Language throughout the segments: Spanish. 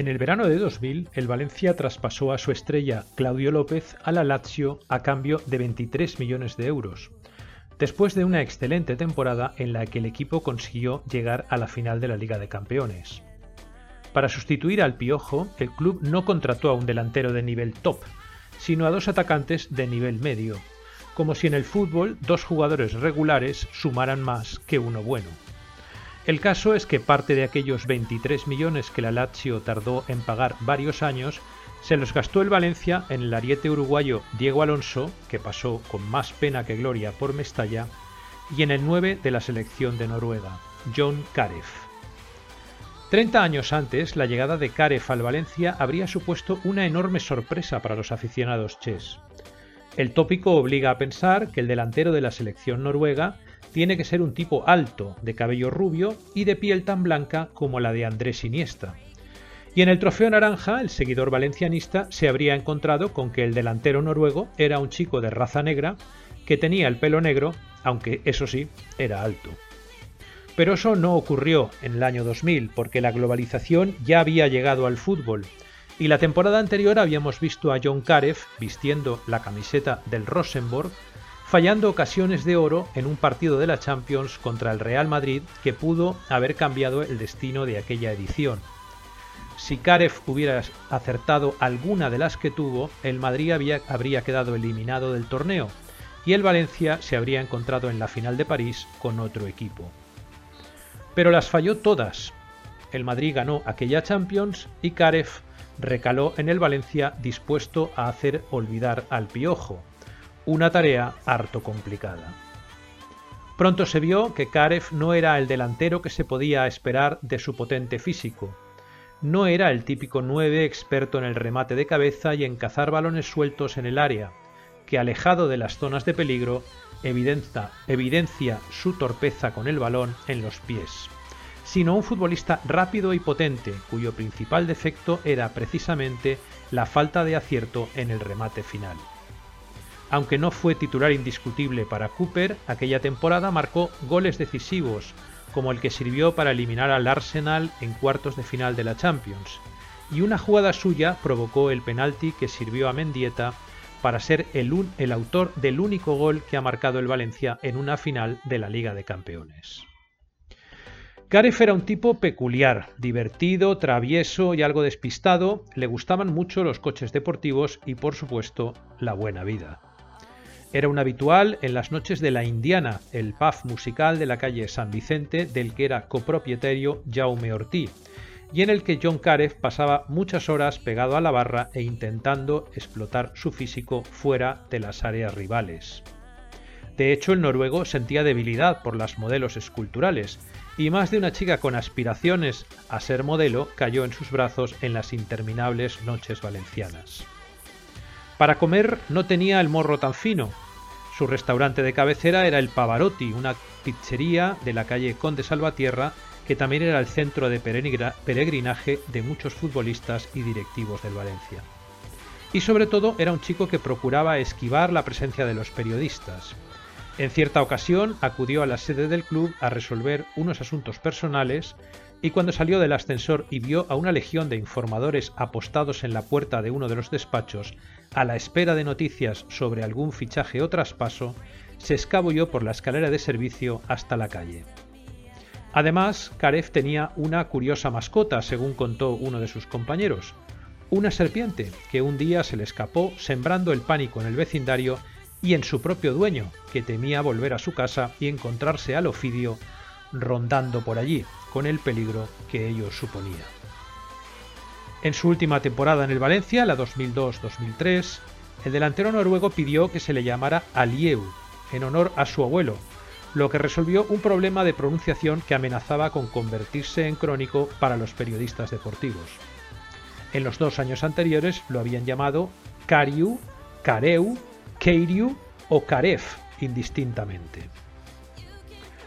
En el verano de 2000, el Valencia traspasó a su estrella Claudio López a la Lazio a cambio de 23 millones de euros, después de una excelente temporada en la que el equipo consiguió llegar a la final de la Liga de Campeones. Para sustituir al Piojo, el club no contrató a un delantero de nivel top, sino a dos atacantes de nivel medio, como si en el fútbol dos jugadores regulares sumaran más que uno bueno. El caso es que parte de aquellos 23 millones que la Lazio tardó en pagar varios años se los gastó el Valencia en el ariete uruguayo Diego Alonso, que pasó con más pena que gloria por Mestalla, y en el 9 de la selección de Noruega, John Karev. Treinta años antes, la llegada de Karev al Valencia habría supuesto una enorme sorpresa para los aficionados chess. El tópico obliga a pensar que el delantero de la selección noruega tiene que ser un tipo alto, de cabello rubio y de piel tan blanca como la de Andrés Iniesta. Y en el trofeo naranja, el seguidor valencianista se habría encontrado con que el delantero noruego era un chico de raza negra que tenía el pelo negro, aunque eso sí, era alto. Pero eso no ocurrió en el año 2000, porque la globalización ya había llegado al fútbol, y la temporada anterior habíamos visto a John Karev vistiendo la camiseta del Rosenborg fallando ocasiones de oro en un partido de la Champions contra el Real Madrid que pudo haber cambiado el destino de aquella edición. Si Karev hubiera acertado alguna de las que tuvo, el Madrid habría quedado eliminado del torneo y el Valencia se habría encontrado en la final de París con otro equipo. Pero las falló todas. El Madrid ganó aquella Champions y Karev recaló en el Valencia dispuesto a hacer olvidar al Piojo, una tarea harto complicada. Pronto se vio que Karev no era el delantero que se podía esperar de su potente físico. No era el típico 9 experto en el remate de cabeza y en cazar balones sueltos en el área, que alejado de las zonas de peligro evidencia, evidencia su torpeza con el balón en los pies, sino un futbolista rápido y potente, cuyo principal defecto era precisamente la falta de acierto en el remate final. Aunque no fue titular indiscutible para Cooper, aquella temporada marcó goles decisivos, como el que sirvió para eliminar al Arsenal en cuartos de final de la Champions, y una jugada suya provocó el penalti que sirvió a Mendieta para ser el, autor del único gol que ha marcado el Valencia en una final de la Liga de Campeones. Gareth era un tipo peculiar, divertido, travieso y algo despistado, le gustaban mucho los coches deportivos y por supuesto la buena vida. Era un habitual en las noches de la Indiana, el pub musical de la calle San Vicente del que era copropietario Jaume Ortí, y en el que John Karev pasaba muchas horas pegado a la barra e intentando explotar su físico fuera de las áreas rivales. De hecho, el noruego sentía debilidad por las modelos esculturales, y más de una chica con aspiraciones a ser modelo cayó en sus brazos en las interminables noches valencianas. Para comer no tenía el morro tan fino. Su restaurante de cabecera era el Pavarotti, una pizzería de la calle Conde Salvatierra, que también era el centro de peregrinaje de muchos futbolistas y directivos del Valencia. Y sobre todo era un chico que procuraba esquivar la presencia de los periodistas. En cierta ocasión acudió a la sede del club a resolver unos asuntos personales y cuando salió del ascensor y vio a una legión de informadores apostados en la puerta de uno de los despachos a la espera de noticias sobre algún fichaje o traspaso, se escabulló por la escalera de servicio hasta la calle. Además, Karev tenía una curiosa mascota, según contó uno de sus compañeros, una serpiente que un día se le escapó sembrando el pánico en el vecindario y en su propio dueño, que temía volver a su casa y encontrarse al ofidio rondando por allí, con el peligro que ello suponía. En su última temporada en el Valencia, la 2002-2003, el delantero noruego pidió que se le llamara Alieu, en honor a su abuelo, lo que resolvió un problema de pronunciación que amenazaba con convertirse en crónico para los periodistas deportivos. En los dos años anteriores lo habían llamado Cariu, Careu Keiriu o Karev indistintamente.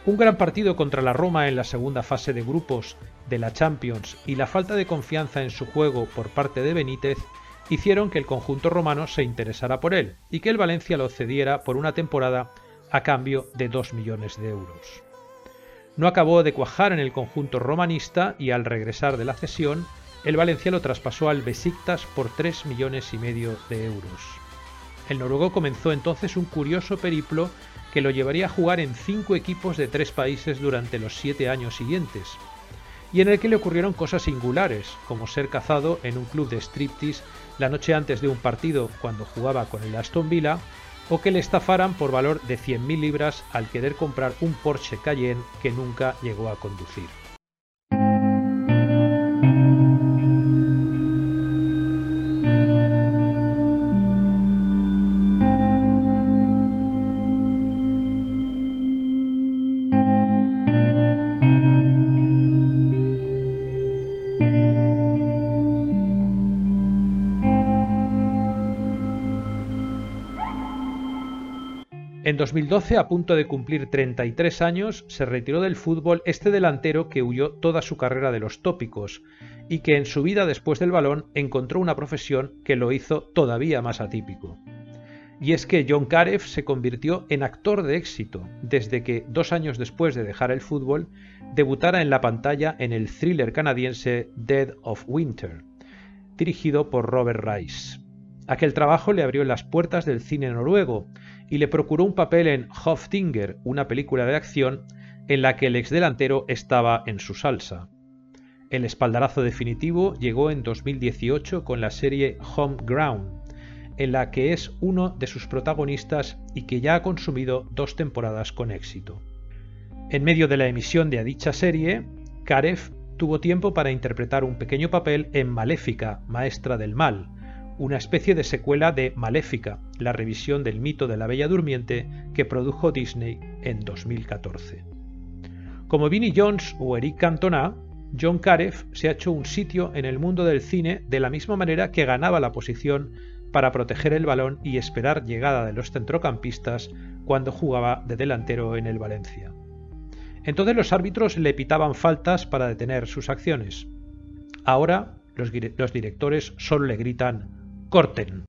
Un gran partido contra la Roma en la segunda fase de grupos de la Champions y la falta de confianza en su juego por parte de Benítez hicieron que el conjunto romano se interesara por él y que el Valencia lo cediera por una temporada a cambio de 2 millones de euros. No acabó de cuajar en el conjunto romanista y al regresar de la cesión, el Valencia lo traspasó al Besiktas por 3 millones y medio de euros. El noruego comenzó entonces un curioso periplo que lo llevaría a jugar en cinco equipos de tres países durante los siete años siguientes, y en el que le ocurrieron cosas singulares, como ser cazado en un club de striptease la noche antes de un partido cuando jugaba con el Aston Villa, o que le estafaran por valor de 100.000 libras al querer comprar un Porsche Cayenne que nunca llegó a conducir. En 2012, a punto de cumplir 33 años, se retiró del fútbol este delantero que huyó toda su carrera de los tópicos y que en su vida después del balón encontró una profesión que lo hizo todavía más atípico. Y es que John Karev se convirtió en actor de éxito desde que, dos años después de dejar el fútbol, debutara en la pantalla en el thriller canadiense Dead of Winter, dirigido por Robert Rice. Aquel trabajo le abrió las puertas del cine noruego, y le procuró un papel en Hoftinger, una película de acción en la que el exdelantero estaba en su salsa. El espaldarazo definitivo llegó en 2018 con la serie Home Ground, en la que es uno de sus protagonistas y que ya ha consumido dos temporadas con éxito. En medio de la emisión de dicha serie, Karev tuvo tiempo para interpretar un pequeño papel en Maléfica, Maestra del Mal, una especie de secuela de Maléfica, la revisión del mito de la Bella Durmiente que produjo Disney en 2014. Como Vinnie Jones o Eric Cantona, John Karev se ha hecho un sitio en el mundo del cine de la misma manera que ganaba la posición para proteger el balón y esperar llegada de los centrocampistas cuando jugaba de delantero en el Valencia. Entonces los árbitros le pitaban faltas para detener sus acciones. Ahora los, directores solo le gritan corten.